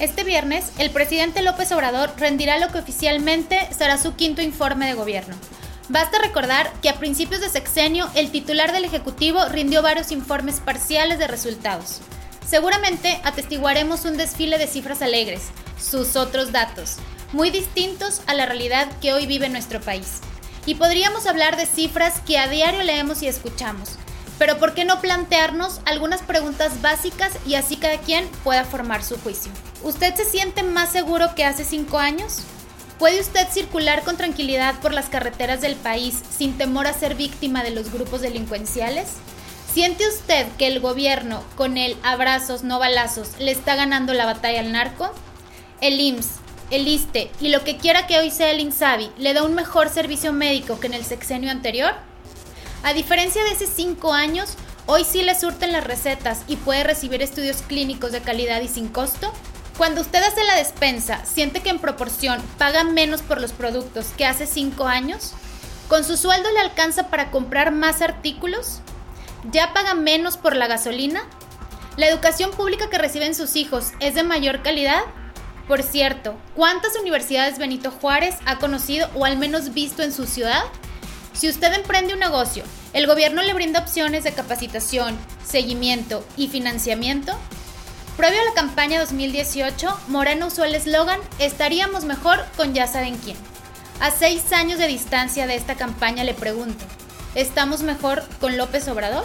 Este viernes, el presidente López Obrador rendirá lo que oficialmente será su quinto informe de gobierno. Basta recordar que a principios de sexenio el titular del Ejecutivo rindió varios informes parciales de resultados. Seguramente atestiguaremos un desfile de cifras alegres, sus otros datos, muy distintos a la realidad que hoy vive nuestro país. Y podríamos hablar de cifras que a diario leemos y escuchamos, pero ¿por qué no plantearnos algunas preguntas básicas y así cada quien pueda formar su juicio? ¿Usted se siente más seguro que hace cinco años? ¿Puede usted circular con tranquilidad por las carreteras del país sin temor a ser víctima de los grupos delincuenciales? ¿Siente usted que el gobierno, con el abrazos, no balazos, le está ganando la batalla al narco? El IMSS, el ISTE y lo que quiera que hoy sea el INSABI, ¿le da un mejor servicio médico que en el sexenio anterior? A diferencia de hace 5 años, hoy sí le surten las recetas y puede recibir estudios clínicos de calidad y sin costo. Cuando usted hace la despensa, ¿siente que en proporción paga menos por los productos que hace 5 años? ¿Con su sueldo le alcanza para comprar más artículos? ¿Ya paga menos por la gasolina? ¿La educación pública que reciben sus hijos es de mayor calidad? Por cierto, ¿cuántas universidades Benito Juárez ha conocido o al menos visto en su ciudad? Si usted emprende un negocio, ¿el gobierno le brinda opciones de capacitación, seguimiento y financiamiento? Previo a la campaña 2018, Moreno usó el eslogan Estaríamos mejor con ya saben quién. A seis años de distancia de esta campaña le pregunto, ¿estamos mejor con López Obrador?